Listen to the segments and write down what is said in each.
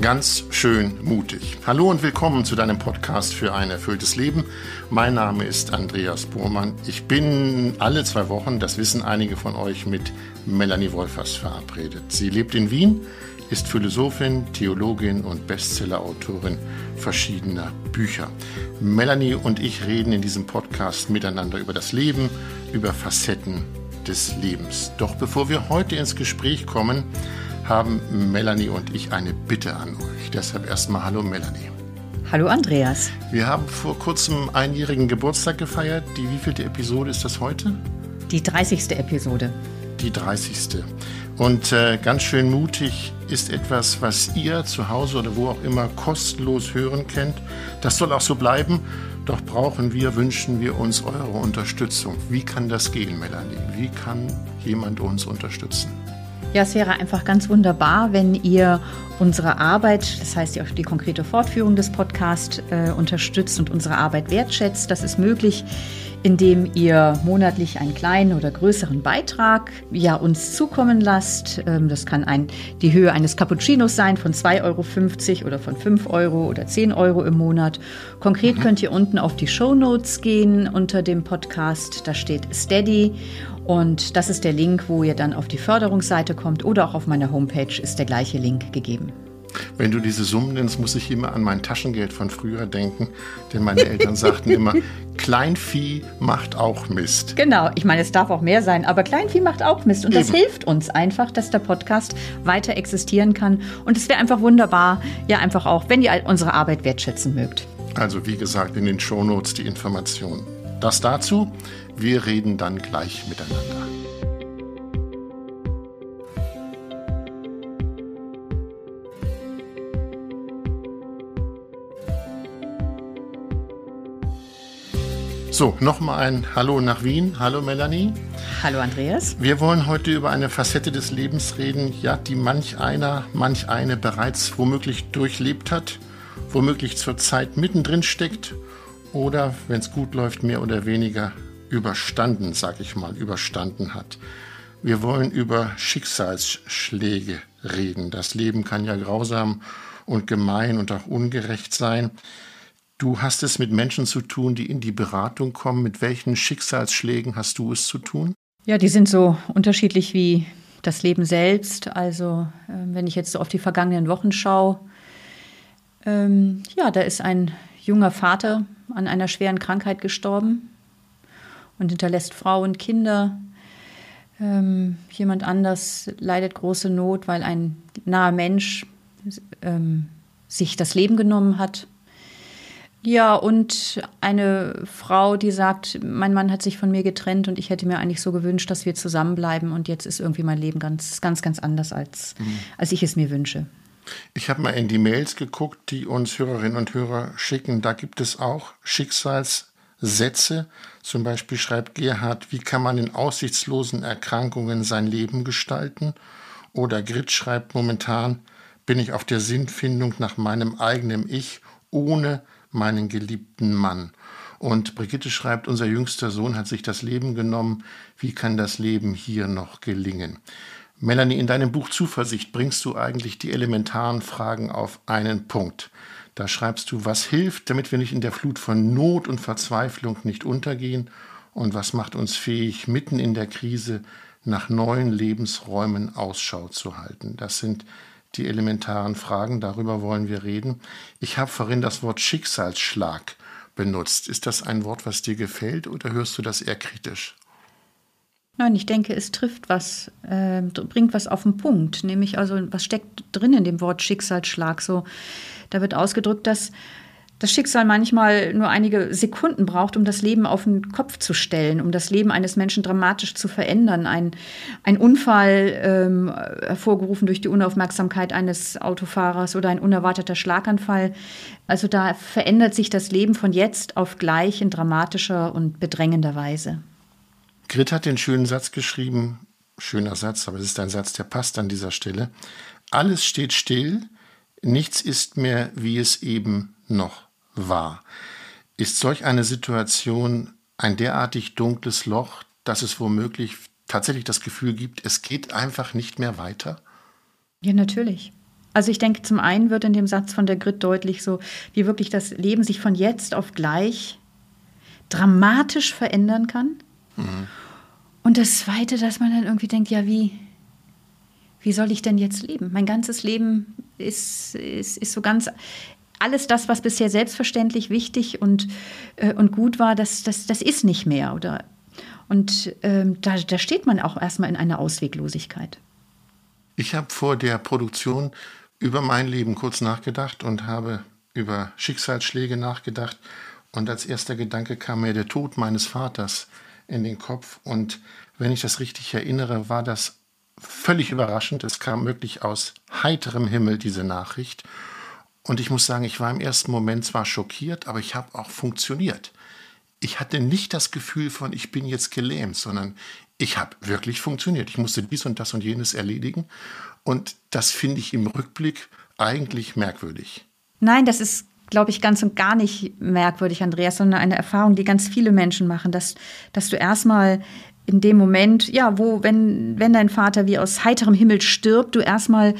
Ganz schön mutig. Hallo und willkommen zu deinem Podcast für ein erfülltes Leben. Mein Name ist Andreas Bohrmann. Ich bin alle zwei Wochen, das wissen einige von euch, mit Melanie Wolfers verabredet. Sie lebt in Wien, ist Philosophin, Theologin und Bestsellerautorin verschiedener Bücher. Melanie und ich reden in diesem Podcast miteinander über das Leben, über Facetten des Lebens. Doch bevor wir heute ins Gespräch kommen, haben Melanie und ich eine Bitte an euch. Deshalb erstmal Hallo Melanie. Hallo Andreas. Wir haben vor kurzem einjährigen Geburtstag gefeiert. Die wievielte Episode ist das heute? Die 30. Episode. Die 30. Und äh, ganz schön mutig ist etwas, was ihr zu Hause oder wo auch immer kostenlos hören könnt. Das soll auch so bleiben. Doch brauchen wir, wünschen wir uns eure Unterstützung. Wie kann das gehen, Melanie? Wie kann jemand uns unterstützen? Ja, es wäre einfach ganz wunderbar, wenn ihr unsere Arbeit, das heißt die, die konkrete Fortführung des Podcasts, äh, unterstützt und unsere Arbeit wertschätzt. Das ist möglich, indem ihr monatlich einen kleinen oder größeren Beitrag ja, uns zukommen lasst. Ähm, das kann ein, die Höhe eines Cappuccinos sein von 2,50 Euro oder von 5 Euro oder 10 Euro im Monat. Konkret mhm. könnt ihr unten auf die Show Notes gehen unter dem Podcast. Da steht Steady und das ist der Link, wo ihr dann auf die Förderungsseite kommt oder auch auf meiner Homepage ist der gleiche Link gegeben. Wenn du diese Summen nennst, muss ich immer an mein Taschengeld von früher denken, denn meine Eltern sagten immer, Kleinvieh macht auch Mist. Genau, ich meine, es darf auch mehr sein, aber Kleinvieh macht auch Mist und Eben. das hilft uns einfach, dass der Podcast weiter existieren kann und es wäre einfach wunderbar, ja einfach auch, wenn ihr unsere Arbeit wertschätzen mögt. Also wie gesagt, in den Shownotes die Informationen. Das dazu. Wir reden dann gleich miteinander. So, nochmal ein Hallo nach Wien. Hallo Melanie. Hallo Andreas. Wir wollen heute über eine Facette des Lebens reden, ja, die manch einer, manch eine bereits womöglich durchlebt hat, womöglich zurzeit mittendrin steckt oder, wenn es gut läuft, mehr oder weniger überstanden, sag ich mal, überstanden hat. Wir wollen über Schicksalsschläge reden. Das Leben kann ja grausam und gemein und auch ungerecht sein. Du hast es mit Menschen zu tun, die in die Beratung kommen. Mit welchen Schicksalsschlägen hast du es zu tun? Ja, die sind so unterschiedlich wie das Leben selbst. Also, äh, wenn ich jetzt so auf die vergangenen Wochen schaue, ähm, ja, da ist ein junger Vater an einer schweren Krankheit gestorben und hinterlässt Frau und Kinder. Ähm, jemand anders leidet große Not, weil ein naher Mensch ähm, sich das Leben genommen hat. Ja, und eine Frau, die sagt, mein Mann hat sich von mir getrennt und ich hätte mir eigentlich so gewünscht, dass wir zusammenbleiben und jetzt ist irgendwie mein Leben ganz, ganz, ganz anders, als, mhm. als ich es mir wünsche. Ich habe mal in die Mails geguckt, die uns Hörerinnen und Hörer schicken. Da gibt es auch Schicksalssätze. Zum Beispiel schreibt Gerhard, wie kann man in aussichtslosen Erkrankungen sein Leben gestalten? Oder Grit schreibt momentan, bin ich auf der Sinnfindung nach meinem eigenen Ich ohne meinen geliebten Mann. Und Brigitte schreibt, unser jüngster Sohn hat sich das Leben genommen. Wie kann das Leben hier noch gelingen? Melanie, in deinem Buch Zuversicht bringst du eigentlich die elementaren Fragen auf einen Punkt. Da schreibst du, was hilft, damit wir nicht in der Flut von Not und Verzweiflung nicht untergehen und was macht uns fähig, mitten in der Krise nach neuen Lebensräumen Ausschau zu halten. Das sind die elementaren Fragen, darüber wollen wir reden. Ich habe vorhin das Wort Schicksalsschlag benutzt. Ist das ein Wort, was dir gefällt oder hörst du das eher kritisch? Nein, ich denke, es trifft was, äh, bringt was auf den Punkt. Nämlich also, was steckt drin in dem Wort Schicksalsschlag? So, da wird ausgedrückt, dass das Schicksal manchmal nur einige Sekunden braucht, um das Leben auf den Kopf zu stellen, um das Leben eines Menschen dramatisch zu verändern. Ein, ein Unfall, ähm, hervorgerufen durch die Unaufmerksamkeit eines Autofahrers oder ein unerwarteter Schlaganfall. Also da verändert sich das Leben von jetzt auf gleich in dramatischer und bedrängender Weise. Grit hat den schönen Satz geschrieben, schöner Satz, aber es ist ein Satz, der passt an dieser Stelle. Alles steht still, nichts ist mehr, wie es eben noch war. Ist solch eine Situation ein derartig dunkles Loch, dass es womöglich tatsächlich das Gefühl gibt, es geht einfach nicht mehr weiter? Ja, natürlich. Also ich denke, zum einen wird in dem Satz von der Grit deutlich so, wie wirklich das Leben sich von jetzt auf gleich dramatisch verändern kann. Mhm. Und das Zweite, dass man dann irgendwie denkt, ja, wie, wie soll ich denn jetzt leben? Mein ganzes Leben ist, ist, ist so ganz, alles das, was bisher selbstverständlich wichtig und, äh, und gut war, das, das, das ist nicht mehr. Oder, und ähm, da, da steht man auch erstmal in einer Ausweglosigkeit. Ich habe vor der Produktion über mein Leben kurz nachgedacht und habe über Schicksalsschläge nachgedacht. Und als erster Gedanke kam mir der Tod meines Vaters in den Kopf. Und wenn ich das richtig erinnere, war das völlig überraschend. Es kam wirklich aus heiterem Himmel, diese Nachricht. Und ich muss sagen, ich war im ersten Moment zwar schockiert, aber ich habe auch funktioniert. Ich hatte nicht das Gefühl von, ich bin jetzt gelähmt, sondern ich habe wirklich funktioniert. Ich musste dies und das und jenes erledigen. Und das finde ich im Rückblick eigentlich merkwürdig. Nein, das ist, glaube ich, ganz und gar nicht merkwürdig, Andreas, sondern eine Erfahrung, die ganz viele Menschen machen, dass, dass du erstmal in dem Moment, ja, wo, wenn, wenn dein Vater wie aus heiterem Himmel stirbt, du erstmal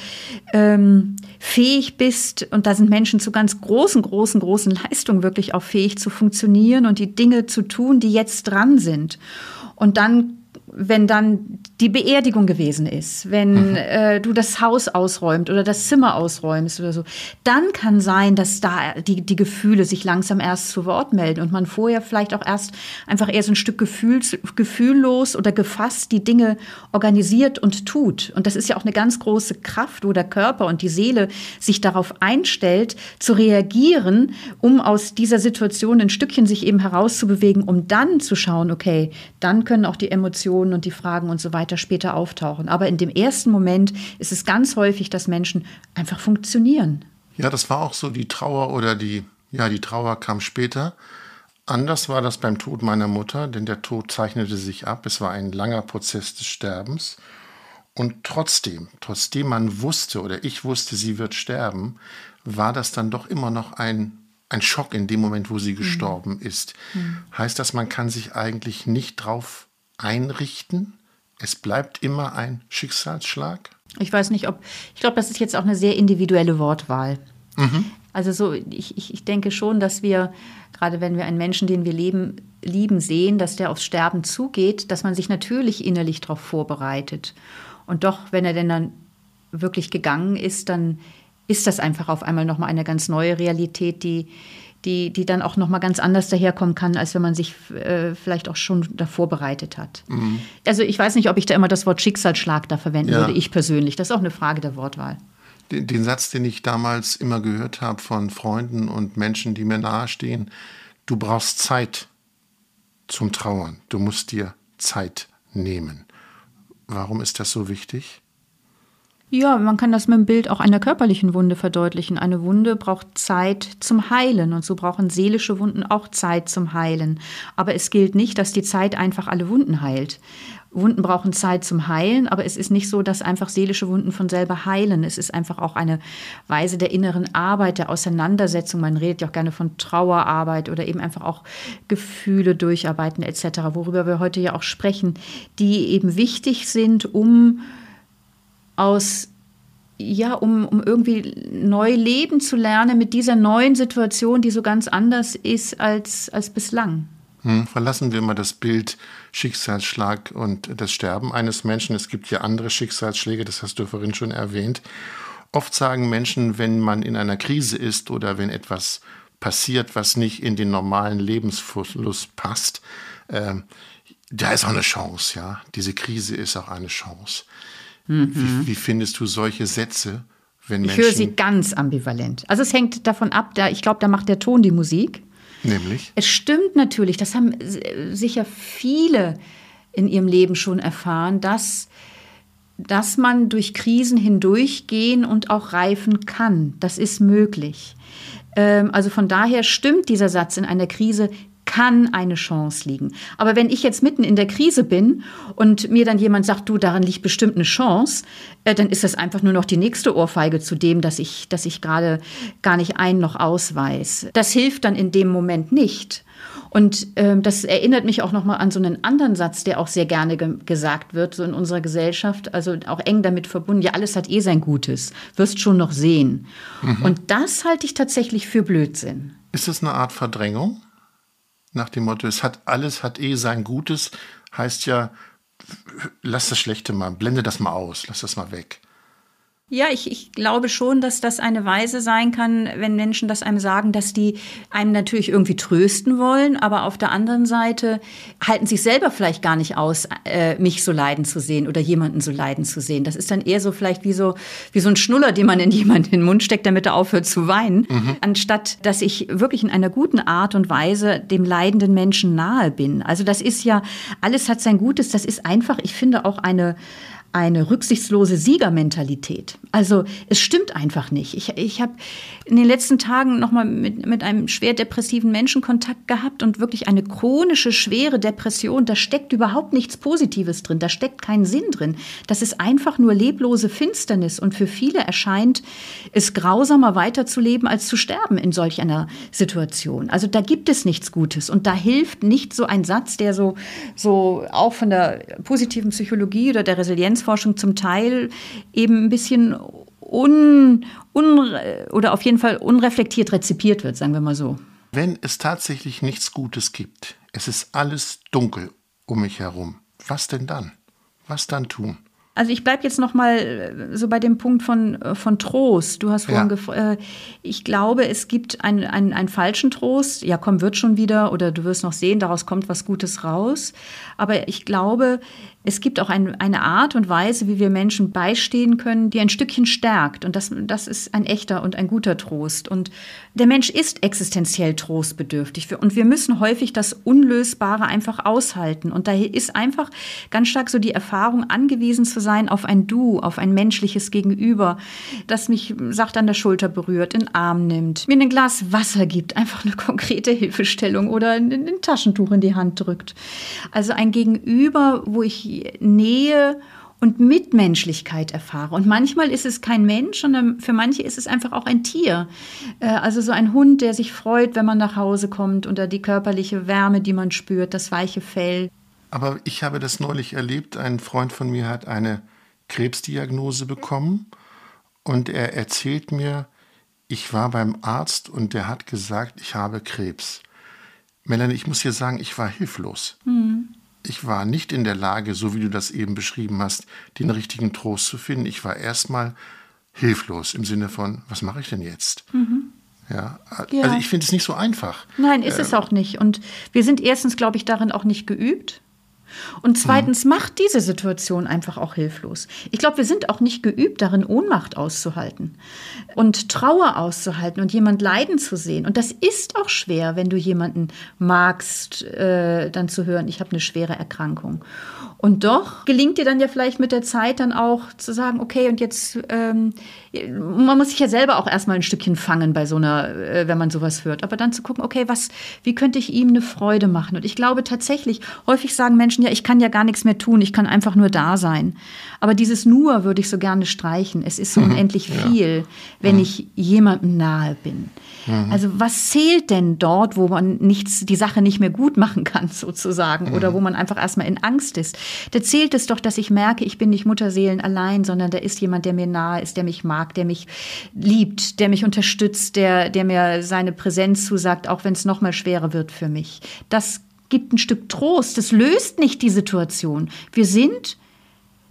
ähm, fähig bist, und da sind Menschen zu ganz großen, großen, großen Leistungen wirklich auch fähig zu funktionieren und die Dinge zu tun, die jetzt dran sind. Und dann wenn dann die Beerdigung gewesen ist, wenn mhm. äh, du das Haus ausräumt oder das Zimmer ausräumst oder so, dann kann sein, dass da die, die Gefühle sich langsam erst zu Wort melden und man vorher vielleicht auch erst einfach eher so ein Stück gefühls, gefühllos oder gefasst die Dinge organisiert und tut. Und das ist ja auch eine ganz große Kraft, wo der Körper und die Seele sich darauf einstellt, zu reagieren, um aus dieser Situation ein Stückchen sich eben herauszubewegen, um dann zu schauen, okay, dann können auch die Emotionen und die Fragen und so weiter später auftauchen. Aber in dem ersten Moment ist es ganz häufig, dass Menschen einfach funktionieren. Ja, das war auch so die Trauer oder die, ja, die Trauer kam später. Anders war das beim Tod meiner Mutter, denn der Tod zeichnete sich ab. Es war ein langer Prozess des Sterbens. Und trotzdem, trotzdem man wusste oder ich wusste, sie wird sterben, war das dann doch immer noch ein, ein Schock in dem Moment, wo sie mhm. gestorben mhm. ist. Mhm. Heißt das, man kann sich eigentlich nicht drauf einrichten? Es bleibt immer ein Schicksalsschlag? Ich weiß nicht, ob. Ich glaube, das ist jetzt auch eine sehr individuelle Wortwahl. Mhm. Also so, ich, ich, ich denke schon, dass wir, gerade wenn wir einen Menschen, den wir leben, lieben, sehen, dass der aufs Sterben zugeht, dass man sich natürlich innerlich darauf vorbereitet. Und doch, wenn er denn dann wirklich gegangen ist, dann ist das einfach auf einmal nochmal eine ganz neue Realität, die, die, die dann auch nochmal ganz anders daherkommen kann, als wenn man sich äh, vielleicht auch schon davor bereitet hat. Mhm. Also ich weiß nicht, ob ich da immer das Wort Schicksalsschlag da verwenden ja. würde, ich persönlich. Das ist auch eine Frage der Wortwahl. Den, den Satz, den ich damals immer gehört habe von Freunden und Menschen, die mir nahestehen, du brauchst Zeit zum Trauern. Du musst dir Zeit nehmen. Warum ist das so wichtig? Ja, man kann das mit dem Bild auch einer körperlichen Wunde verdeutlichen. Eine Wunde braucht Zeit zum Heilen und so brauchen seelische Wunden auch Zeit zum Heilen. Aber es gilt nicht, dass die Zeit einfach alle Wunden heilt. Wunden brauchen Zeit zum Heilen, aber es ist nicht so, dass einfach seelische Wunden von selber heilen. Es ist einfach auch eine Weise der inneren Arbeit, der Auseinandersetzung. Man redet ja auch gerne von Trauerarbeit oder eben einfach auch Gefühle durcharbeiten etc., worüber wir heute ja auch sprechen, die eben wichtig sind, um aus ja, um, um irgendwie neu leben zu lernen mit dieser neuen Situation, die so ganz anders ist als, als bislang. Hm, verlassen wir mal das Bild Schicksalsschlag und das Sterben eines Menschen. Es gibt ja andere Schicksalsschläge, das hast du vorhin schon erwähnt. Oft sagen Menschen, wenn man in einer Krise ist oder wenn etwas passiert, was nicht in den normalen Lebensfluss passt, äh, da ist auch eine Chance, ja. Diese Krise ist auch eine Chance. Mhm. Wie, wie, findest du solche Sätze, wenn Menschen. Ich höre sie ganz ambivalent. Also es hängt davon ab, da, ich glaube, da macht der Ton die Musik. Nämlich? Es stimmt natürlich, das haben sicher viele in ihrem Leben schon erfahren, dass, dass man durch Krisen hindurchgehen und auch reifen kann. Das ist möglich. Ähm, also von daher stimmt dieser Satz in einer Krise kann eine Chance liegen. Aber wenn ich jetzt mitten in der Krise bin und mir dann jemand sagt, du, daran liegt bestimmt eine Chance, äh, dann ist das einfach nur noch die nächste Ohrfeige zu dem, dass ich, dass ich gerade gar nicht ein noch ausweis. Das hilft dann in dem Moment nicht. Und ähm, das erinnert mich auch nochmal an so einen anderen Satz, der auch sehr gerne ge gesagt wird, so in unserer Gesellschaft, also auch eng damit verbunden, ja, alles hat eh sein Gutes, wirst schon noch sehen. Mhm. Und das halte ich tatsächlich für Blödsinn. Ist das eine Art Verdrängung? Nach dem Motto, es hat alles hat eh sein Gutes, heißt ja, lass das Schlechte mal, blende das mal aus, lass das mal weg. Ja, ich, ich glaube schon, dass das eine Weise sein kann, wenn Menschen das einem sagen, dass die einen natürlich irgendwie trösten wollen, aber auf der anderen Seite halten sich selber vielleicht gar nicht aus, äh, mich so leiden zu sehen oder jemanden so leiden zu sehen. Das ist dann eher so vielleicht wie so, wie so ein Schnuller, den man in jemanden in den Mund steckt, damit er aufhört zu weinen, mhm. anstatt dass ich wirklich in einer guten Art und Weise dem leidenden Menschen nahe bin. Also das ist ja, alles hat sein Gutes, das ist einfach, ich finde auch eine, eine rücksichtslose Siegermentalität. Also es stimmt einfach nicht. Ich, ich habe in den letzten Tagen nochmal mit, mit einem schwer depressiven Menschen Kontakt gehabt und wirklich eine chronische, schwere Depression. Da steckt überhaupt nichts Positives drin, da steckt kein Sinn drin. Das ist einfach nur leblose Finsternis und für viele erscheint es grausamer weiterzuleben als zu sterben in solch einer Situation. Also da gibt es nichts Gutes und da hilft nicht so ein Satz, der so, so auch von der positiven Psychologie oder der Resilienz Resilienzforschung zum Teil eben ein bisschen un, un oder auf jeden Fall unreflektiert rezipiert wird, sagen wir mal so. Wenn es tatsächlich nichts Gutes gibt, es ist alles dunkel um mich herum, was denn dann? Was dann tun? Also ich bleibe jetzt noch mal äh, so bei dem Punkt von, äh, von Trost. Du hast vorhin ja. gefragt, äh, ich glaube, es gibt einen, einen, einen falschen Trost. Ja, komm, wird schon wieder oder du wirst noch sehen, daraus kommt was Gutes raus. Aber ich glaube, es gibt auch ein, eine Art und Weise, wie wir Menschen beistehen können, die ein Stückchen stärkt. Und das, das ist ein echter und ein guter Trost. Und der Mensch ist existenziell trostbedürftig. Und wir müssen häufig das Unlösbare einfach aushalten. Und daher ist einfach ganz stark so die Erfahrung, angewiesen zu sein auf ein Du, auf ein menschliches Gegenüber, das mich sacht an der Schulter berührt, in den Arm nimmt, mir ein Glas Wasser gibt, einfach eine konkrete Hilfestellung oder ein, ein Taschentuch in die Hand drückt. Also ein Gegenüber, wo ich Nähe und Mitmenschlichkeit erfahre. Und manchmal ist es kein Mensch, sondern für manche ist es einfach auch ein Tier. Äh, also so ein Hund, der sich freut, wenn man nach Hause kommt oder die körperliche Wärme, die man spürt, das weiche Fell. Aber ich habe das neulich erlebt. Ein Freund von mir hat eine Krebsdiagnose bekommen und er erzählt mir, ich war beim Arzt und der hat gesagt, ich habe Krebs. Melanie, ich muss dir sagen, ich war hilflos. Mhm ich war nicht in der Lage, so wie du das eben beschrieben hast, den richtigen Trost zu finden. Ich war erstmal hilflos im Sinne von, was mache ich denn jetzt? Mhm. Ja, ja, also ich finde es nicht so einfach. Nein, ist ähm, es auch nicht. Und wir sind erstens, glaube ich, darin auch nicht geübt. Und zweitens mhm. macht diese Situation einfach auch hilflos. Ich glaube, wir sind auch nicht geübt darin, Ohnmacht auszuhalten und Trauer auszuhalten und jemand leiden zu sehen. Und das ist auch schwer, wenn du jemanden magst, äh, dann zu hören, ich habe eine schwere Erkrankung. Und doch gelingt dir dann ja vielleicht mit der Zeit dann auch zu sagen, okay, und jetzt, ähm, man muss sich ja selber auch erstmal ein Stückchen fangen bei so einer, äh, wenn man sowas hört. Aber dann zu gucken, okay, was, wie könnte ich ihm eine Freude machen? Und ich glaube tatsächlich, häufig sagen Menschen, ja, ich kann ja gar nichts mehr tun, ich kann einfach nur da sein. Aber dieses nur würde ich so gerne streichen. Es ist so mhm. unendlich ja. viel, wenn mhm. ich jemandem nahe bin. Mhm. Also was zählt denn dort, wo man nichts, die Sache nicht mehr gut machen kann, sozusagen, oder mhm. wo man einfach erstmal in Angst ist? Da zählt es doch, dass ich merke, ich bin nicht Mutterseelen allein, sondern da ist jemand, der mir nahe ist, der mich mag, der mich liebt, der mich unterstützt, der, der mir seine Präsenz zusagt, auch wenn es noch mal schwerer wird für mich. Das gibt ein Stück Trost. Das löst nicht die Situation. Wir sind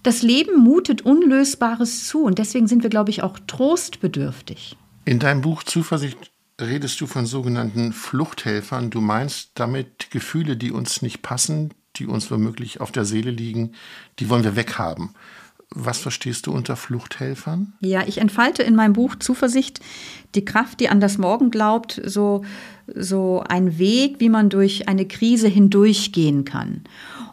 das Leben mutet Unlösbares zu und deswegen sind wir, glaube ich, auch trostbedürftig. In deinem Buch Zuversicht redest du von sogenannten Fluchthelfern. Du meinst damit Gefühle, die uns nicht passen, die uns womöglich auf der Seele liegen, die wollen wir weghaben. Was verstehst du unter Fluchthelfern? Ja, ich entfalte in meinem Buch Zuversicht die Kraft, die an das Morgen glaubt, so, so ein Weg, wie man durch eine Krise hindurchgehen kann.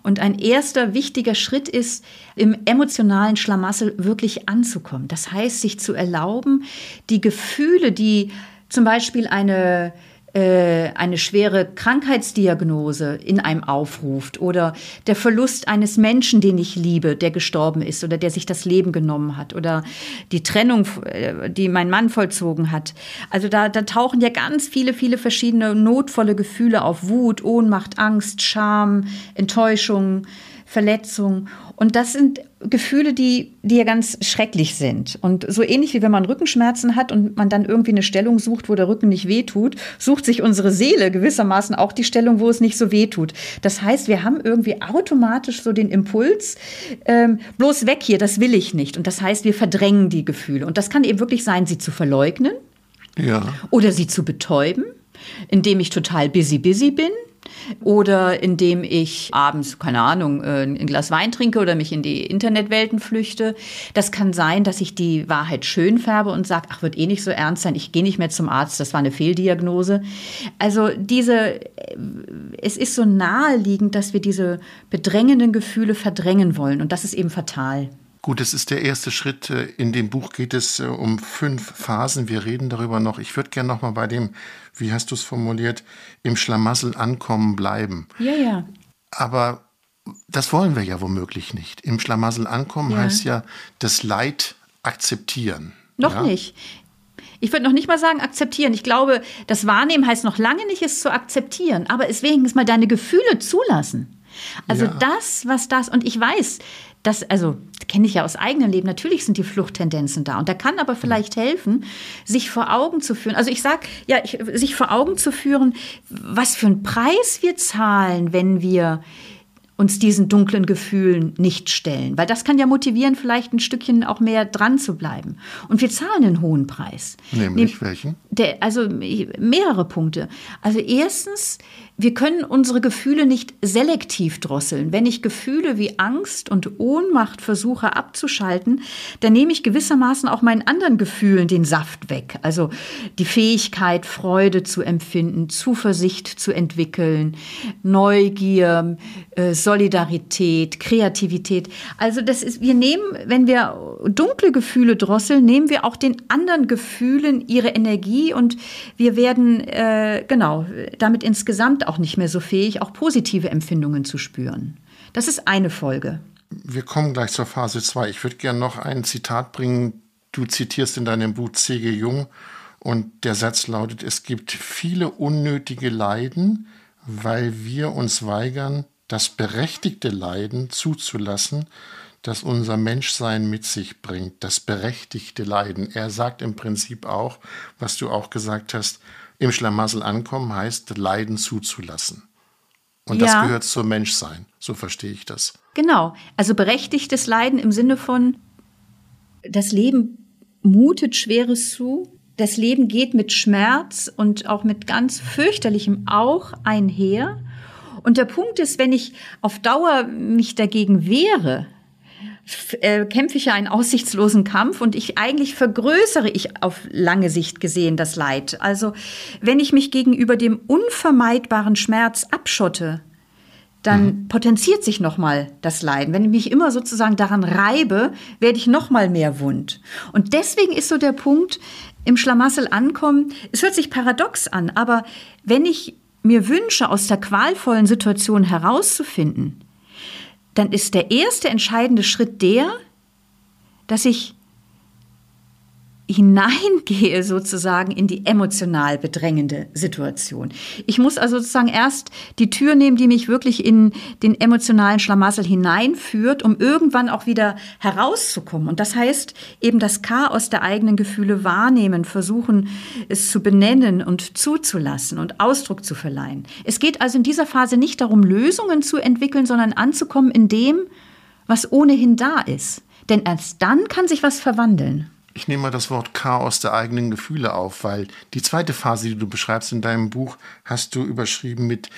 Und ein erster wichtiger Schritt ist, im emotionalen Schlamassel wirklich anzukommen. Das heißt, sich zu erlauben, die Gefühle, die zum Beispiel eine äh, eine schwere Krankheitsdiagnose in einem aufruft oder der Verlust eines Menschen, den ich liebe, der gestorben ist oder der sich das Leben genommen hat oder die Trennung, äh, die mein Mann vollzogen hat. Also da, da tauchen ja ganz viele, viele verschiedene notvolle Gefühle auf. Wut, Ohnmacht, Angst, Scham, Enttäuschung, Verletzung. Und das sind Gefühle, die, die ja ganz schrecklich sind. Und so ähnlich wie wenn man Rückenschmerzen hat und man dann irgendwie eine Stellung sucht, wo der Rücken nicht wehtut, sucht sich unsere Seele gewissermaßen auch die Stellung, wo es nicht so wehtut. Das heißt, wir haben irgendwie automatisch so den Impuls, ähm, bloß weg hier, das will ich nicht. Und das heißt, wir verdrängen die Gefühle. Und das kann eben wirklich sein, sie zu verleugnen ja. oder sie zu betäuben, indem ich total busy, busy bin oder indem ich abends, keine Ahnung, äh, ein Glas Wein trinke oder mich in die Internetwelten flüchte. Das kann sein, dass ich die Wahrheit schön färbe und sage, ach, wird eh nicht so ernst sein, ich gehe nicht mehr zum Arzt, das war eine Fehldiagnose. Also diese, es ist so naheliegend, dass wir diese bedrängenden Gefühle verdrängen wollen und das ist eben fatal. Gut, das ist der erste Schritt. Äh, in dem Buch geht es äh, um fünf Phasen. Wir reden darüber noch. Ich würde gerne noch mal bei dem, wie hast du es formuliert, im Schlamassel ankommen bleiben. Ja, ja. Aber das wollen wir ja womöglich nicht. Im Schlamassel ankommen ja. heißt ja das Leid akzeptieren. Noch ja? nicht. Ich würde noch nicht mal sagen akzeptieren. Ich glaube, das Wahrnehmen heißt noch lange nicht, es zu akzeptieren, aber es wenigstens mal deine Gefühle zulassen. Also ja. das, was das, und ich weiß, das, also kenne ich ja aus eigenem Leben, natürlich sind die Fluchttendenzen da. Und da kann aber vielleicht helfen, sich vor Augen zu führen. Also ich sage, ja, ich, sich vor Augen zu führen, was für einen Preis wir zahlen, wenn wir uns diesen dunklen Gefühlen nicht stellen. Weil das kann ja motivieren, vielleicht ein Stückchen auch mehr dran zu bleiben. Und wir zahlen einen hohen Preis. Nämlich Nehm, welchen? Der, also mehrere Punkte. Also erstens, wir können unsere Gefühle nicht selektiv drosseln. Wenn ich Gefühle wie Angst und Ohnmacht versuche abzuschalten, dann nehme ich gewissermaßen auch meinen anderen Gefühlen den Saft weg. Also die Fähigkeit, Freude zu empfinden, Zuversicht zu entwickeln, Neugier, äh, Solidarität, Kreativität. Also das ist, wir nehmen, wenn wir dunkle Gefühle drosseln, nehmen wir auch den anderen Gefühlen ihre Energie und wir werden, äh, genau, damit insgesamt auch nicht mehr so fähig, auch positive Empfindungen zu spüren. Das ist eine Folge. Wir kommen gleich zur Phase 2. Ich würde gerne noch ein Zitat bringen. Du zitierst in deinem Buch C.G. Jung und der Satz lautet, es gibt viele unnötige Leiden, weil wir uns weigern, das berechtigte Leiden zuzulassen, das unser Menschsein mit sich bringt, das berechtigte Leiden. Er sagt im Prinzip auch, was du auch gesagt hast, im Schlamassel ankommen heißt, Leiden zuzulassen. Und ja. das gehört zum Menschsein. So verstehe ich das. Genau. Also berechtigtes Leiden im Sinne von, das Leben mutet Schweres zu. Das Leben geht mit Schmerz und auch mit ganz fürchterlichem auch einher. Und der Punkt ist, wenn ich auf Dauer mich dagegen wehre, äh, kämpfe ich ja einen aussichtslosen Kampf und ich eigentlich vergrößere ich auf lange Sicht gesehen das Leid. Also wenn ich mich gegenüber dem unvermeidbaren Schmerz abschotte, dann mhm. potenziert sich nochmal das Leiden. Wenn ich mich immer sozusagen daran reibe, werde ich nochmal mehr wund. Und deswegen ist so der Punkt im Schlamassel ankommen. Es hört sich paradox an, aber wenn ich mir wünsche, aus der qualvollen Situation herauszufinden, dann ist der erste entscheidende Schritt der, dass ich hineingehe sozusagen in die emotional bedrängende Situation. Ich muss also sozusagen erst die Tür nehmen, die mich wirklich in den emotionalen Schlamassel hineinführt, um irgendwann auch wieder herauszukommen. Und das heißt eben das Chaos der eigenen Gefühle wahrnehmen, versuchen es zu benennen und zuzulassen und Ausdruck zu verleihen. Es geht also in dieser Phase nicht darum, Lösungen zu entwickeln, sondern anzukommen in dem, was ohnehin da ist. Denn erst dann kann sich was verwandeln ich nehme mal das Wort Chaos der eigenen Gefühle auf, weil die zweite Phase, die du beschreibst in deinem Buch, hast du überschrieben mit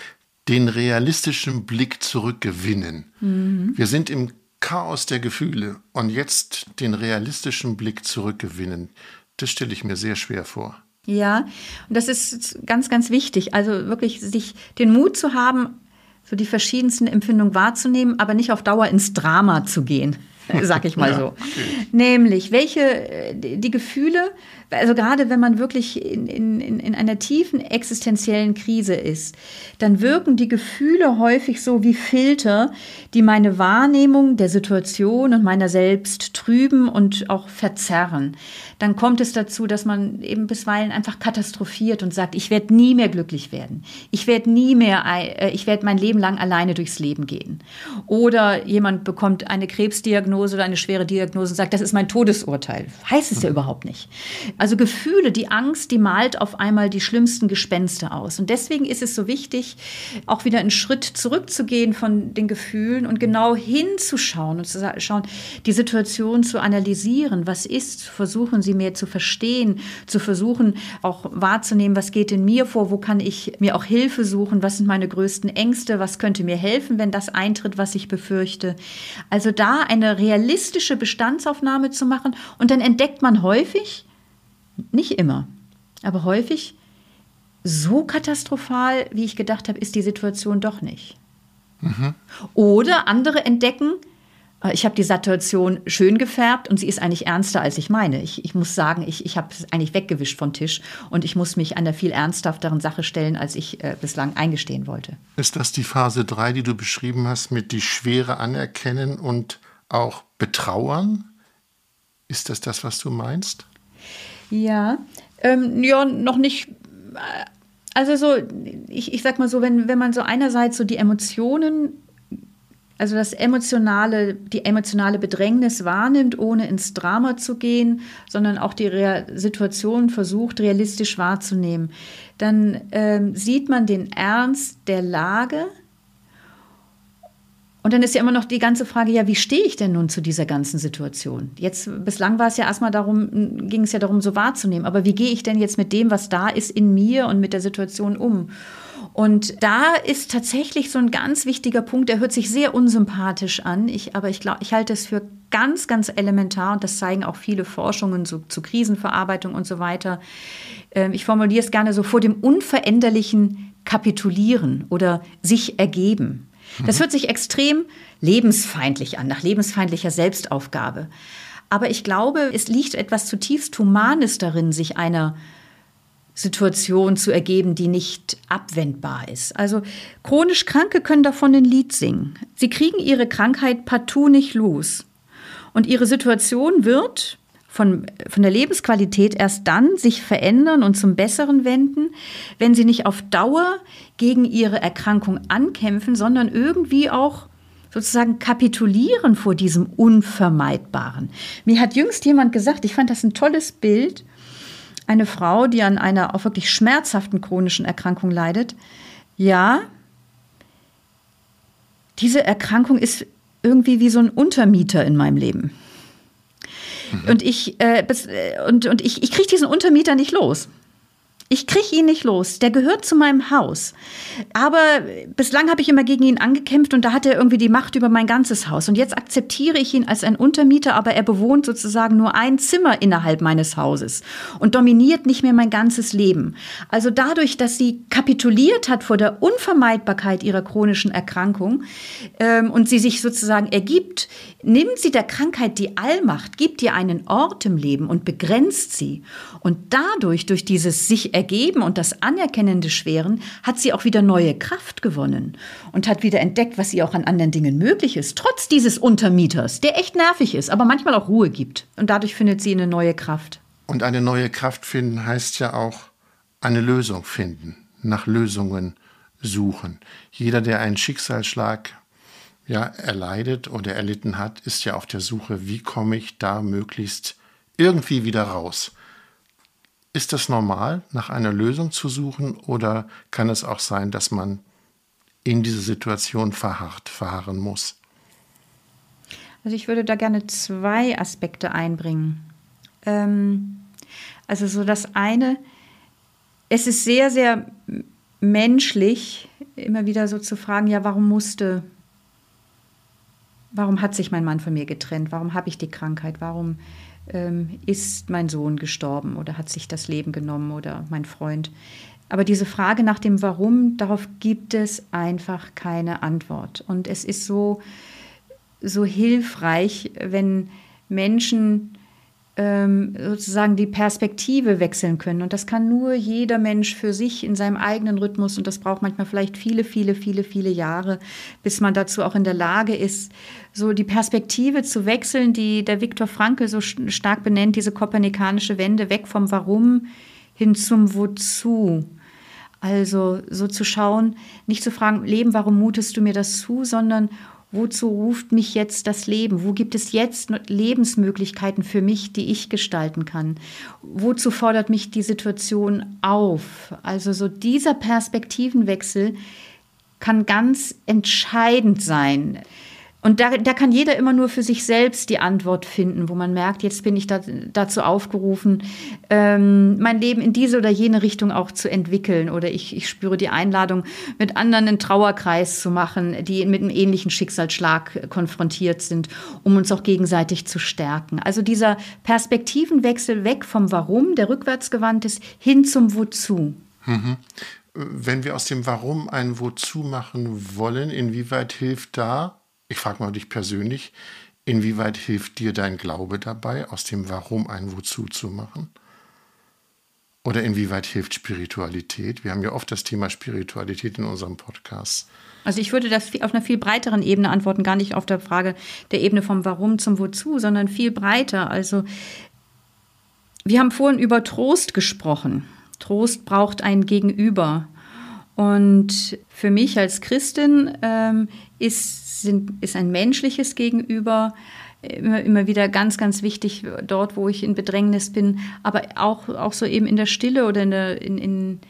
den realistischen Blick zurückgewinnen. Mhm. Wir sind im Chaos der Gefühle und jetzt den realistischen Blick zurückgewinnen. Das stelle ich mir sehr schwer vor. Ja, und das ist ganz, ganz wichtig. Also wirklich sich den Mut zu haben, so die verschiedensten Empfindungen wahrzunehmen, aber nicht auf Dauer ins Drama zu gehen. Sag ich mal so. Nämlich, welche äh, die Gefühle, also gerade wenn man wirklich in, in, in einer tiefen existenziellen Krise ist, dann wirken die Gefühle häufig so wie Filter, die meine Wahrnehmung der Situation und meiner selbst trüben und auch verzerren. Dann kommt es dazu, dass man eben bisweilen einfach katastrophiert und sagt, ich werde nie mehr glücklich werden. Ich werde nie mehr, äh, ich werde mein Leben lang alleine durchs Leben gehen. Oder jemand bekommt eine Krebsdiagnose oder eine schwere Diagnose und sagt, das ist mein Todesurteil. Heißt es ja überhaupt nicht. Also Gefühle, die Angst, die malt auf einmal die schlimmsten Gespenster aus. Und deswegen ist es so wichtig, auch wieder einen Schritt zurückzugehen von den Gefühlen und genau hinzuschauen und zu schauen, die Situation zu analysieren. Was ist? Versuchen Sie mehr zu verstehen, zu versuchen auch wahrzunehmen, was geht in mir vor, wo kann ich mir auch Hilfe suchen, was sind meine größten Ängste, was könnte mir helfen, wenn das eintritt, was ich befürchte. Also da eine realistische Bestandsaufnahme zu machen und dann entdeckt man häufig, nicht immer, aber häufig, so katastrophal, wie ich gedacht habe, ist die Situation doch nicht. Mhm. Oder andere entdecken, äh, ich habe die Situation schön gefärbt und sie ist eigentlich ernster, als ich meine. Ich, ich muss sagen, ich, ich habe es eigentlich weggewischt vom Tisch und ich muss mich einer viel ernsthafteren Sache stellen, als ich äh, bislang eingestehen wollte. Ist das die Phase 3, die du beschrieben hast, mit die Schwere anerkennen und auch betrauern? Ist das das, was du meinst? Ja, ähm, ja, noch nicht. Also so, ich, ich sag mal so, wenn, wenn man so einerseits so die Emotionen, also das emotionale, die emotionale Bedrängnis wahrnimmt, ohne ins Drama zu gehen, sondern auch die Real Situation versucht, realistisch wahrzunehmen, dann ähm, sieht man den Ernst der Lage und dann ist ja immer noch die ganze Frage, ja, wie stehe ich denn nun zu dieser ganzen Situation? Jetzt, bislang war es ja erstmal darum, ging es ja darum, so wahrzunehmen. Aber wie gehe ich denn jetzt mit dem, was da ist, in mir und mit der Situation um? Und da ist tatsächlich so ein ganz wichtiger Punkt, der hört sich sehr unsympathisch an, ich, aber ich glaube, ich halte es für ganz, ganz elementar und das zeigen auch viele Forschungen so, zu Krisenverarbeitung und so weiter. Ähm, ich formuliere es gerne so vor dem unveränderlichen Kapitulieren oder sich ergeben. Das hört sich extrem lebensfeindlich an, nach lebensfeindlicher Selbstaufgabe. Aber ich glaube, es liegt etwas zutiefst Humanes darin, sich einer Situation zu ergeben, die nicht abwendbar ist. Also chronisch Kranke können davon ein Lied singen. Sie kriegen ihre Krankheit partout nicht los. Und ihre Situation wird von, von der Lebensqualität erst dann sich verändern und zum Besseren wenden, wenn sie nicht auf Dauer gegen ihre Erkrankung ankämpfen, sondern irgendwie auch sozusagen kapitulieren vor diesem Unvermeidbaren. Mir hat jüngst jemand gesagt, ich fand das ein tolles Bild, eine Frau, die an einer auch wirklich schmerzhaften chronischen Erkrankung leidet. Ja, diese Erkrankung ist irgendwie wie so ein Untermieter in meinem Leben. Mhm. Und ich, äh, äh, und, und ich, ich kriege diesen Untermieter nicht los. Ich kriege ihn nicht los. Der gehört zu meinem Haus. Aber bislang habe ich immer gegen ihn angekämpft und da hat er irgendwie die Macht über mein ganzes Haus. Und jetzt akzeptiere ich ihn als ein Untermieter, aber er bewohnt sozusagen nur ein Zimmer innerhalb meines Hauses und dominiert nicht mehr mein ganzes Leben. Also dadurch, dass sie kapituliert hat vor der Unvermeidbarkeit ihrer chronischen Erkrankung ähm, und sie sich sozusagen ergibt, nimmt sie der Krankheit die Allmacht, gibt ihr einen Ort im Leben und begrenzt sie. Und dadurch, durch dieses sich ergeben und das anerkennende Schweren hat sie auch wieder neue Kraft gewonnen und hat wieder entdeckt, was ihr auch an anderen Dingen möglich ist, trotz dieses Untermieters, der echt nervig ist, aber manchmal auch Ruhe gibt. Und dadurch findet sie eine neue Kraft. Und eine neue Kraft finden heißt ja auch eine Lösung finden, nach Lösungen suchen. Jeder, der einen Schicksalsschlag ja, erleidet oder erlitten hat, ist ja auf der Suche, wie komme ich da möglichst irgendwie wieder raus. Ist das normal, nach einer Lösung zu suchen oder kann es auch sein, dass man in diese Situation verharrt, verharren muss? Also ich würde da gerne zwei Aspekte einbringen. Ähm, also so das eine, es ist sehr, sehr menschlich, immer wieder so zu fragen, ja, warum musste, warum hat sich mein Mann von mir getrennt? Warum habe ich die Krankheit? Warum ähm, ist mein Sohn gestorben oder hat sich das Leben genommen oder mein Freund. Aber diese Frage nach dem Warum, darauf gibt es einfach keine Antwort. Und es ist so, so hilfreich, wenn Menschen ähm, sozusagen die Perspektive wechseln können. Und das kann nur jeder Mensch für sich in seinem eigenen Rhythmus. Und das braucht manchmal vielleicht viele, viele, viele, viele Jahre, bis man dazu auch in der Lage ist, so die Perspektive zu wechseln, die der Viktor Frankl so stark benennt, diese kopernikanische Wende, weg vom Warum hin zum Wozu. Also so zu schauen, nicht zu fragen, Leben, warum mutest du mir das zu, sondern Wozu ruft mich jetzt das Leben? Wo gibt es jetzt Lebensmöglichkeiten für mich, die ich gestalten kann? Wozu fordert mich die Situation auf? Also so dieser Perspektivenwechsel kann ganz entscheidend sein. Und da, da kann jeder immer nur für sich selbst die Antwort finden, wo man merkt, jetzt bin ich da, dazu aufgerufen, ähm, mein Leben in diese oder jene Richtung auch zu entwickeln. Oder ich, ich spüre die Einladung, mit anderen einen Trauerkreis zu machen, die mit einem ähnlichen Schicksalsschlag konfrontiert sind, um uns auch gegenseitig zu stärken. Also dieser Perspektivenwechsel weg vom Warum, der rückwärts gewandt ist, hin zum Wozu. Mhm. Wenn wir aus dem Warum ein Wozu machen wollen, inwieweit hilft da ich frage mal dich persönlich, inwieweit hilft dir dein Glaube dabei, aus dem Warum ein Wozu zu machen? Oder inwieweit hilft Spiritualität? Wir haben ja oft das Thema Spiritualität in unserem Podcast. Also ich würde das auf einer viel breiteren Ebene antworten, gar nicht auf der Frage der Ebene vom Warum zum Wozu, sondern viel breiter. Also wir haben vorhin über Trost gesprochen. Trost braucht ein Gegenüber. Und für mich als Christin ähm, ist sind, ist ein menschliches Gegenüber immer, immer wieder ganz, ganz wichtig dort, wo ich in Bedrängnis bin, aber auch, auch so eben in der Stille oder in, der, in, in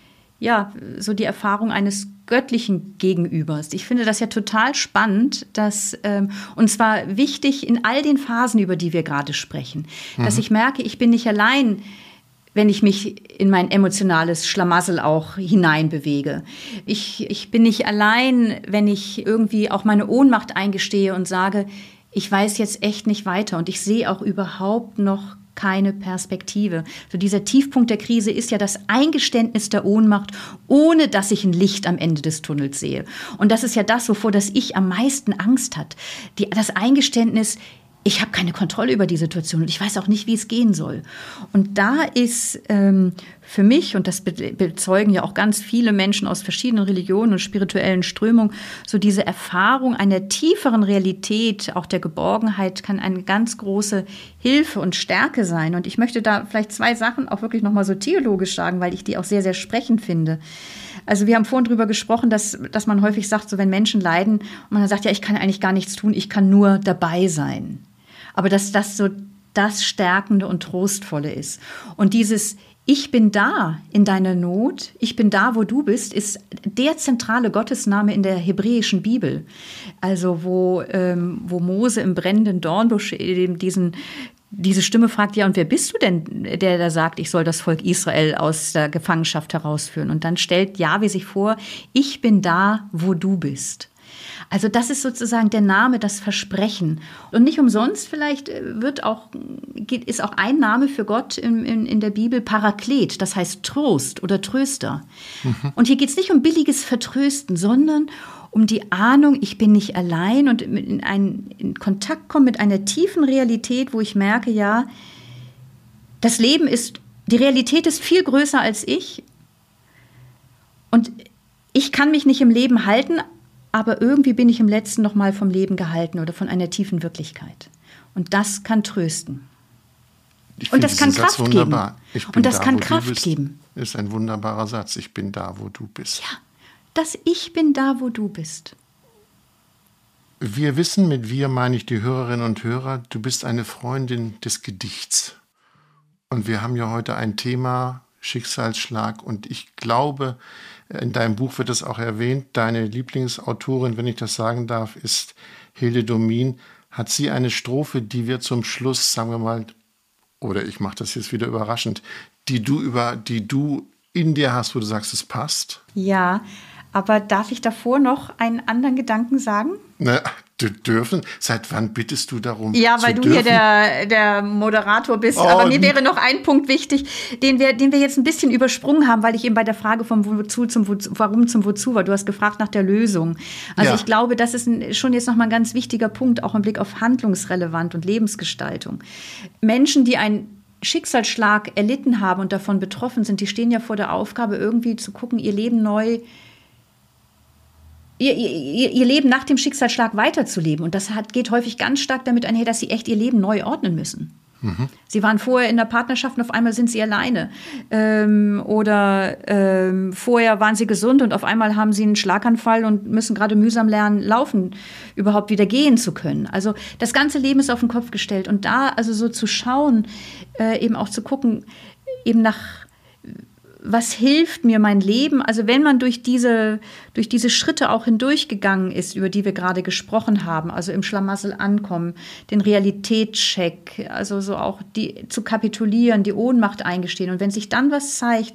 ja, so die Erfahrung eines göttlichen Gegenübers. Ich finde das ja total spannend, dass, ähm, und zwar wichtig in all den Phasen, über die wir gerade sprechen, mhm. dass ich merke, ich bin nicht allein wenn ich mich in mein emotionales Schlamassel auch hineinbewege. Ich, ich bin nicht allein, wenn ich irgendwie auch meine Ohnmacht eingestehe und sage, ich weiß jetzt echt nicht weiter und ich sehe auch überhaupt noch keine Perspektive. So dieser Tiefpunkt der Krise ist ja das Eingeständnis der Ohnmacht, ohne dass ich ein Licht am Ende des Tunnels sehe. Und das ist ja das, wovor das Ich am meisten Angst hat. Die, das Eingeständnis, ich habe keine Kontrolle über die Situation und ich weiß auch nicht, wie es gehen soll. Und da ist ähm, für mich, und das bezeugen ja auch ganz viele Menschen aus verschiedenen Religionen und spirituellen Strömungen, so diese Erfahrung einer tieferen Realität, auch der Geborgenheit, kann eine ganz große Hilfe und Stärke sein. Und ich möchte da vielleicht zwei Sachen auch wirklich nochmal so theologisch sagen, weil ich die auch sehr, sehr sprechend finde. Also wir haben vorhin drüber gesprochen, dass, dass man häufig sagt, so wenn Menschen leiden und man dann sagt, ja, ich kann eigentlich gar nichts tun, ich kann nur dabei sein aber dass das so das Stärkende und Trostvolle ist. Und dieses Ich bin da in deiner Not, ich bin da, wo du bist, ist der zentrale Gottesname in der hebräischen Bibel. Also wo, ähm, wo Mose im brennenden Dornbusch eben diesen, diese Stimme fragt, ja, und wer bist du denn, der da sagt, ich soll das Volk Israel aus der Gefangenschaft herausführen? Und dann stellt Jahwe sich vor, ich bin da, wo du bist. Also das ist sozusagen der Name, das Versprechen. Und nicht umsonst vielleicht äh, wird auch, ist auch ein Name für Gott in, in, in der Bibel Paraklet, das heißt Trost oder Tröster. Mhm. Und hier geht es nicht um billiges Vertrösten, sondern um die Ahnung, ich bin nicht allein und in, einen, in Kontakt kommen mit einer tiefen Realität, wo ich merke, ja, das Leben ist, die Realität ist viel größer als ich. Und ich kann mich nicht im Leben halten, aber irgendwie bin ich im letzten noch mal vom Leben gehalten oder von einer tiefen Wirklichkeit. Und das kann trösten. Und das kann Kraft geben. Und das da, kann Kraft bist, geben. Ist ein wunderbarer Satz. Ich bin da, wo du bist. Ja, das Ich bin da, wo du bist. Wir wissen, mit wir meine ich die Hörerinnen und Hörer, du bist eine Freundin des Gedichts. Und wir haben ja heute ein Thema, Schicksalsschlag. Und ich glaube, in deinem Buch wird es auch erwähnt, deine Lieblingsautorin, wenn ich das sagen darf, ist Hilde Domin. Hat sie eine Strophe, die wir zum Schluss, sagen wir mal, oder ich mache das jetzt wieder überraschend, die du über, die du in dir hast, wo du sagst, es passt? Ja, aber darf ich davor noch einen anderen Gedanken sagen? Na, dürfen. Seit wann bittest du darum? Ja, weil du dürfen? hier der, der Moderator bist. Oh, Aber mir wäre noch ein Punkt wichtig, den wir, den wir jetzt ein bisschen übersprungen haben, weil ich eben bei der Frage vom Wozu zum Wozu, Warum zum Wozu war. Du hast gefragt nach der Lösung. Also Ja. ich glaube, das ist ein, schon jetzt nochmal ein ganz wichtiger Punkt, auch im Blick auf Handlungsrelevant und Lebensgestaltung. Menschen, die einen Schicksalsschlag erlitten haben und davon betroffen sind, die stehen ja vor der Aufgabe, irgendwie zu gucken, ihr Leben neu ihr, ihr, ihr Leben nach dem Schicksalsschlag weiterzuleben. Und das hat, geht häufig ganz stark damit einher, dass sie echt ihr Leben neu ordnen müssen. Sie waren vorher in der Partnerschaft und auf einmal sind sie alleine. Ähm, oder ähm, vorher waren sie gesund und auf einmal haben sie einen Schlaganfall und müssen gerade mühsam lernen, laufen, überhaupt wieder gehen zu können. Also das ganze Leben ist auf den Kopf gestellt. Und da also so zu schauen, äh, eben auch zu gucken, eben nach was hilft mir mein Leben? Also wenn man durch diese, durch diese Schritte auch hindurchgegangen ist, über die wir gerade gesprochen haben, also im Schlamassel ankommen, den Realitätscheck, also so auch die zu kapitulieren, die Ohnmacht eingestehen. Und wenn sich dann was zeigt,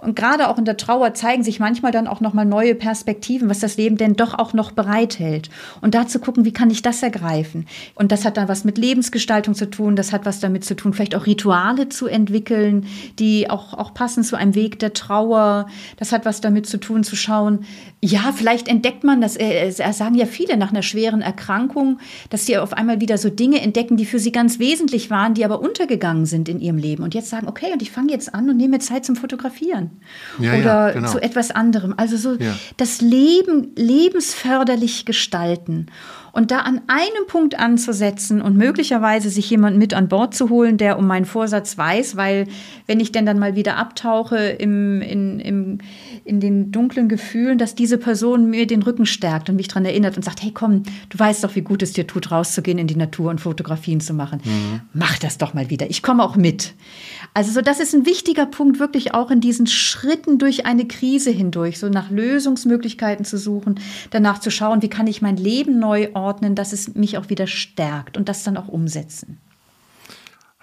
und gerade auch in der Trauer zeigen sich manchmal dann auch nochmal neue Perspektiven, was das Leben denn doch auch noch bereithält. Und da zu gucken, wie kann ich das ergreifen? Und das hat dann was mit Lebensgestaltung zu tun, das hat was damit zu tun, vielleicht auch Rituale zu entwickeln, die auch, auch passen zu einem Weg der Trauer. Das hat was damit zu tun, zu schauen, ja, vielleicht entdeckt man das, äh, sagen ja viele nach einer schweren Erkrankung, dass sie auf einmal wieder so Dinge entdecken, die für sie ganz wesentlich waren, die aber untergegangen sind in ihrem Leben. Und jetzt sagen, okay, und ich fange jetzt an und nehme mir Zeit zum Fotografieren. Ja, ja, Oder genau. zu etwas anderem. Also so Ja. das Leben lebensförderlich gestalten. Und da an einem Punkt anzusetzen und möglicherweise sich jemand mit an Bord zu holen, der um meinen Vorsatz weiß, weil wenn ich denn dann mal wieder abtauche im, in, im, in den dunklen Gefühlen, dass diese Person mir den Rücken stärkt und mich daran erinnert und sagt, hey komm, du weißt doch, wie gut es dir tut, rauszugehen in die Natur und Fotografien zu machen. Mach das doch mal wieder. Ich komme auch mit. Also so, das ist ein wichtiger Punkt, wirklich auch in diesen Schritten durch eine Krise hindurch, so nach Lösungsmöglichkeiten zu suchen, danach zu schauen, wie kann ich mein Leben neu ordnen, dass es mich auch wieder stärkt und das dann auch umsetzen.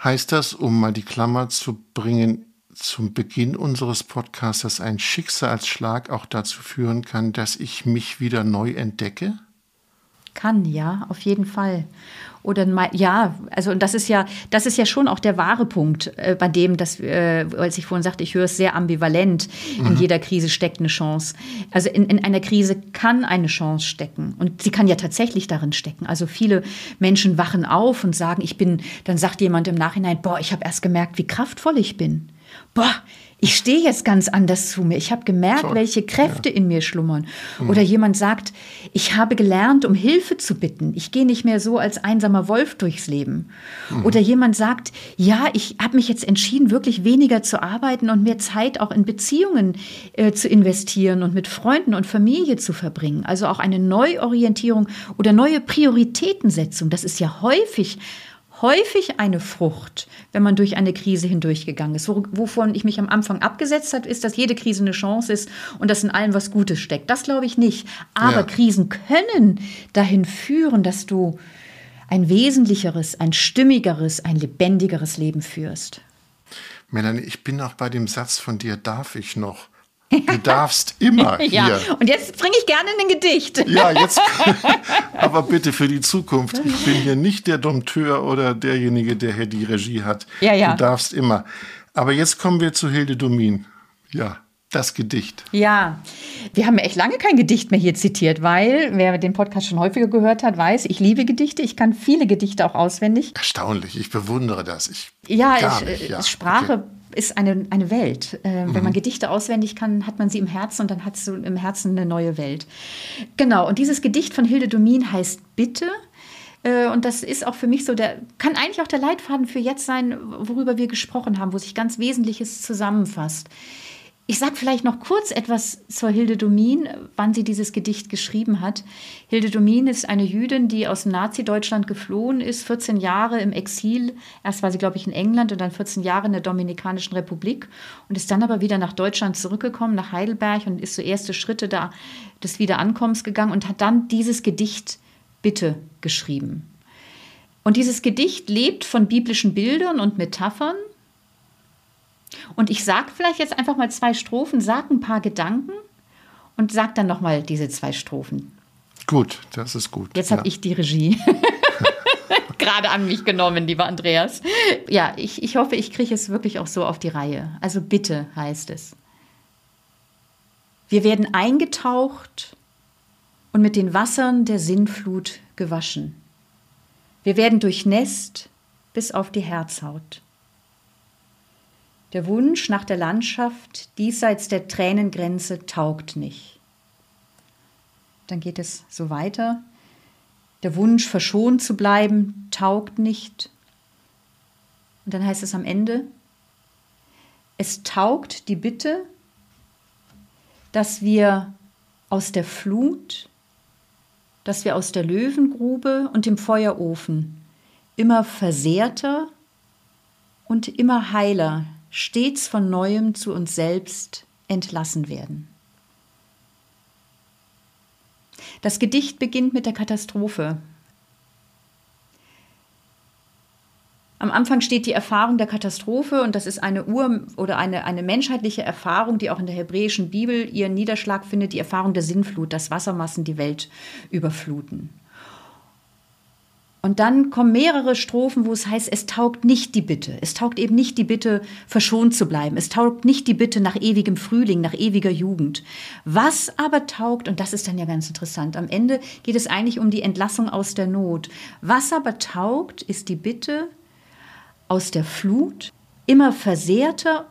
Heißt das, um mal die Klammer zu bringen, zum Beginn unseres Podcasts, dass ein Schicksalsschlag auch dazu führen kann, dass ich mich wieder neu entdecke? Kann, ja, auf jeden Fall. Oder ja, also und das ist ja, das ist ja schon auch der wahre Punkt, äh, bei dem, dass, äh, als ich vorhin sagte, ich höre es sehr ambivalent. In jeder Krise steckt eine Chance. Also in, in einer Krise kann eine Chance stecken und sie kann ja tatsächlich darin stecken. Also viele Menschen wachen auf und sagen, ich bin, dann sagt jemand im Nachhinein, boah, ich habe erst gemerkt, wie kraftvoll ich bin. Boah, ich stehe jetzt ganz anders zu mir. Ich habe gemerkt, Toll. welche Kräfte in mir schlummern. Oder jemand sagt, ich habe gelernt, um Hilfe zu bitten. Ich gehe nicht mehr so als einsamer Wolf durchs Leben. Oder jemand sagt, ja, ich habe mich jetzt entschieden, wirklich weniger zu arbeiten und mehr Zeit auch in Beziehungen äh, zu investieren und mit Freunden und Familie zu verbringen. Also auch eine Neuorientierung oder neue Prioritätensetzung. Das ist ja häufig häufig eine Frucht, wenn man durch eine Krise hindurchgegangen ist. Wo- Wovon ich mich am Anfang abgesetzt habe, ist, dass jede Krise eine Chance ist und dass in allem was Gutes steckt. Das glaube ich nicht. Aber Ja. Krisen können dahin führen, dass du ein wesentlicheres, ein stimmigeres, ein lebendigeres Leben führst. Melanie, ich bin auch bei dem Satz von dir, darf ich noch? Du darfst immer Ja, hier. und jetzt bringe ich gerne ein Gedicht. Ja, jetzt. aber bitte für die Zukunft. Ich bin hier nicht der Dompteur oder derjenige, der hier die Regie hat. Ja, ja. Du darfst immer. Aber jetzt kommen wir zu Hilde Domin. Ja, das Gedicht. Ja, wir haben echt lange kein Gedicht mehr hier zitiert, weil wer den Podcast schon häufiger gehört hat, weiß, ich liebe Gedichte. Ich kann viele Gedichte auch auswendig. Erstaunlich. Ich bewundere das. Ich Ja, ich, Ja, Sprache okay. Ist eine, eine Welt. Äh, Wenn man Gedichte auswendig kann, hat man sie im Herzen und dann hat du im Herzen eine neue Welt. Genau, und dieses Gedicht von Hilde Domin heißt Bitte. Äh, Und das ist auch für mich so der, kann eigentlich auch der Leitfaden für jetzt sein, worüber wir gesprochen haben, wo sich ganz Wesentliches zusammenfasst. Ich sage vielleicht noch kurz etwas zur Hilde Domin, wann sie dieses Gedicht geschrieben hat. Hilde Domin ist eine Jüdin, die aus Nazi-Deutschland geflohen ist, 14 Jahre im Exil. Erst war sie, glaube ich, in England und dann 14 Jahre in der Dominikanischen Republik und ist dann aber wieder nach Deutschland zurückgekommen, nach Heidelberg und ist so erste Schritte da des Wiederankommens gegangen und hat dann dieses Gedicht Bitte geschrieben. Und dieses Gedicht lebt von biblischen Bildern und Metaphern. Und ich sage vielleicht jetzt einfach mal zwei Strophen, sag ein paar Gedanken und sag dann noch mal diese zwei Strophen. Gut, das ist gut. Jetzt ja. habe ich die Regie. gerade an mich genommen, lieber Andreas. Ja, ich, ich hoffe, ich kriege es wirklich auch so auf die Reihe. Also bitte heißt es. Wir werden eingetaucht und mit den Wassern der Sinnflut gewaschen. Wir werden durchnässt bis auf die Herzhaut. Der Wunsch nach der Landschaft diesseits der Tränengrenze taugt nicht. Dann geht es so weiter. Der Wunsch, verschont zu bleiben, taugt nicht. Und dann heißt es am Ende, es taugt die Bitte, dass wir aus der Flut, dass wir aus der Löwengrube und dem Feuerofen immer versehrter und immer heiler, stets von neuem zu uns selbst entlassen werden. Das Gedicht beginnt mit der Katastrophe. Am Anfang steht die Erfahrung der Katastrophe und das ist eine Ur- oder eine, eine menschheitliche Erfahrung, die auch in der hebräischen Bibel ihren Niederschlag findet, die Erfahrung der Sinnflut, dass Wassermassen die Welt überfluten. Und dann kommen mehrere Strophen, wo es heißt, es taugt nicht die Bitte. Es taugt eben nicht die Bitte, verschont zu bleiben. Es taugt nicht die Bitte nach ewigem Frühling, nach ewiger Jugend. Was aber taugt, und das ist dann ja ganz interessant, am Ende geht es eigentlich um die Entlassung aus der Not. Was aber taugt, ist die Bitte aus der Flut, immer versehrter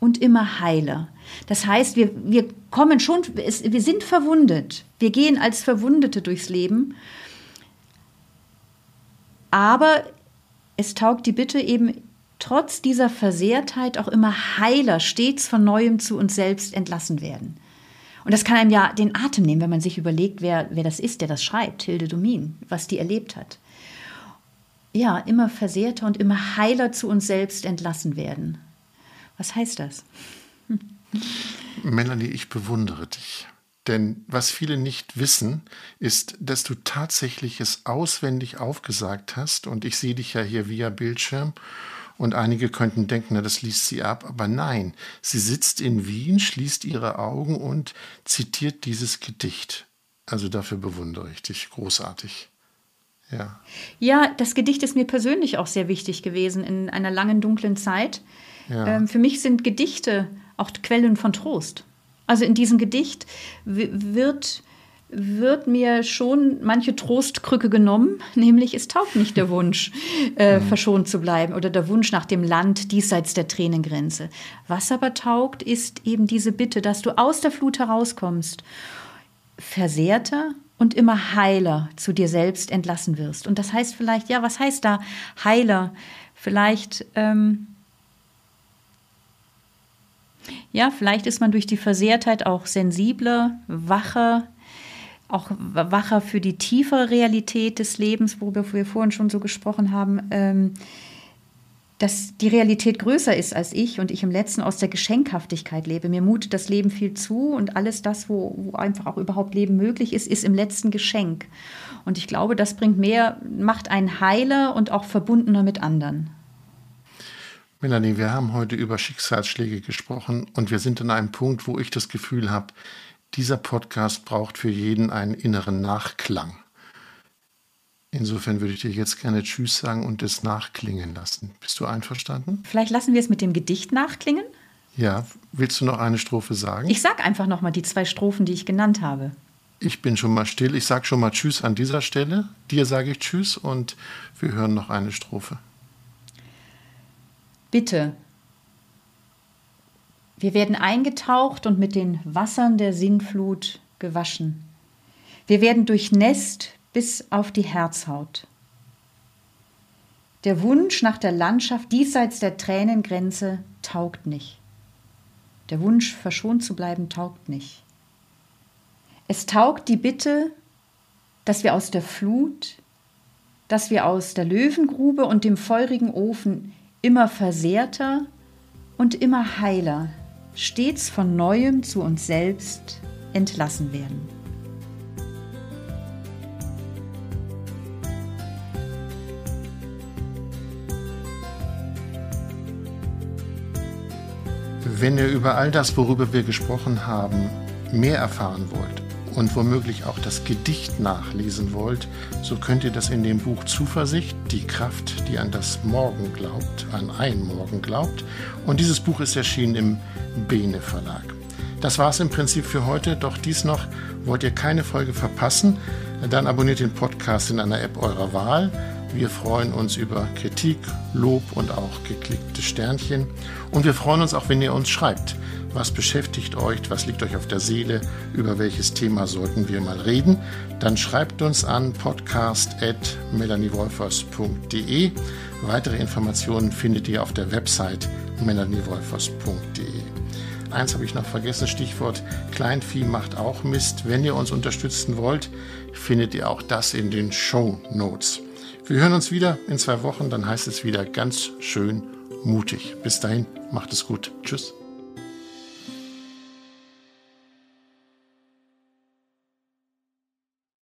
und immer heiler. Das heißt, wir, wir kommen schon, wir sind verwundet. Wir gehen als Verwundete durchs Leben aber es taugt die Bitte eben trotz dieser Versehrtheit auch immer heiler, stets von neuem zu uns selbst entlassen werden. Und das kann einem ja den Atem nehmen, wenn man sich überlegt, wer, wer das ist, der das schreibt, Hilde Domin, was die erlebt hat. Ja, immer versehrter und immer heiler zu uns selbst entlassen werden. Was heißt das? Melanie, ich bewundere dich. Denn was viele nicht wissen, ist, dass du tatsächlich es auswendig aufgesagt hast. Und ich sehe dich ja hier via Bildschirm. Und einige könnten denken, na, das liest sie ab. Aber nein, sie sitzt in Wien, schließt ihre Augen und zitiert dieses Gedicht. Also dafür bewundere ich dich. Großartig. Ja. ja, das Gedicht ist mir persönlich auch sehr wichtig gewesen in einer langen, dunklen Zeit. Ja. Ähm, für mich sind Gedichte auch Quellen von Trost. Also in diesem Gedicht wird, wird mir schon manche Trostkrücke genommen, nämlich es taugt nicht der Wunsch, äh, mhm. verschont zu bleiben oder der Wunsch nach dem Land diesseits der Tränengrenze. Was aber taugt, ist eben diese Bitte, dass du aus der Flut herauskommst, versehrter und immer heiler zu dir selbst entlassen wirst. Und das heißt vielleicht, ja, was heißt da heiler? Vielleicht ähm, ja, vielleicht ist man durch die Versehrtheit auch sensibler, wacher, auch wacher für die tiefere Realität des Lebens, worüber wir vorhin schon so gesprochen haben, ähm, dass die Realität größer ist als ich und ich im letzten aus der Geschenkhaftigkeit lebe. Mir mutet das Leben viel zu und alles das, wo, wo einfach auch überhaupt Leben möglich ist, ist im letzten Geschenk. Und ich glaube, das bringt mehr, macht einen heiler und auch verbundener mit anderen. Melanie, wir haben heute über Schicksalsschläge gesprochen und wir sind an einem Punkt, wo ich das Gefühl habe, dieser Podcast braucht für jeden einen inneren Nachklang. Insofern würde ich dir jetzt gerne Tschüss sagen und es nachklingen lassen. Bist du einverstanden? Vielleicht lassen wir es mit dem Gedicht nachklingen? Ja, willst du noch eine Strophe sagen? Ich sag einfach noch mal die zwei Strophen, die ich genannt habe. Ich bin schon mal still. Ich sage schon mal Tschüss an dieser Stelle. Dir sage ich Tschüss und wir hören noch eine Strophe. Bitte. Wir werden eingetaucht und mit den Wassern der Sinnflut gewaschen. Wir werden durchnässt bis auf die Herzhaut. Der Wunsch nach der Landschaft diesseits der Tränengrenze taugt nicht. Der Wunsch, verschont zu bleiben, taugt nicht. Es taugt die Bitte, dass wir aus der Flut, dass wir aus der Löwengrube und dem feurigen Ofen immer versehrter und immer heiler, stets von neuem zu uns selbst entlassen werden. Wenn ihr über all das, worüber wir gesprochen haben, mehr erfahren wollt und womöglich auch das Gedicht nachlesen wollt, so könnt ihr das in dem Buch Zuversicht, die Kraft, die an das Morgen glaubt, an ein Morgen glaubt. Und dieses Buch ist erschienen im Bene Verlag. Das war es im Prinzip für heute, doch dies noch, wollt ihr keine Folge verpassen, dann abonniert den Podcast in einer App eurer Wahl. Wir freuen uns über Kritik, Lob und auch geklickte Sternchen. Und wir freuen uns auch, wenn ihr uns schreibt. Was beschäftigt euch? Was liegt euch auf der Seele? Über welches Thema sollten wir mal reden? Dann schreibt uns an podcast.melaniewolfers.de. Weitere Informationen findet ihr auf der Website melaniewolfers.de. Eins habe ich noch vergessen, Stichwort Kleinvieh macht auch Mist. Wenn ihr uns unterstützen wollt, findet ihr auch das in den Show Notes. Wir hören uns wieder in zwei Wochen, dann heißt es wieder ganz schön mutig. Bis dahin, macht es gut. Tschüss.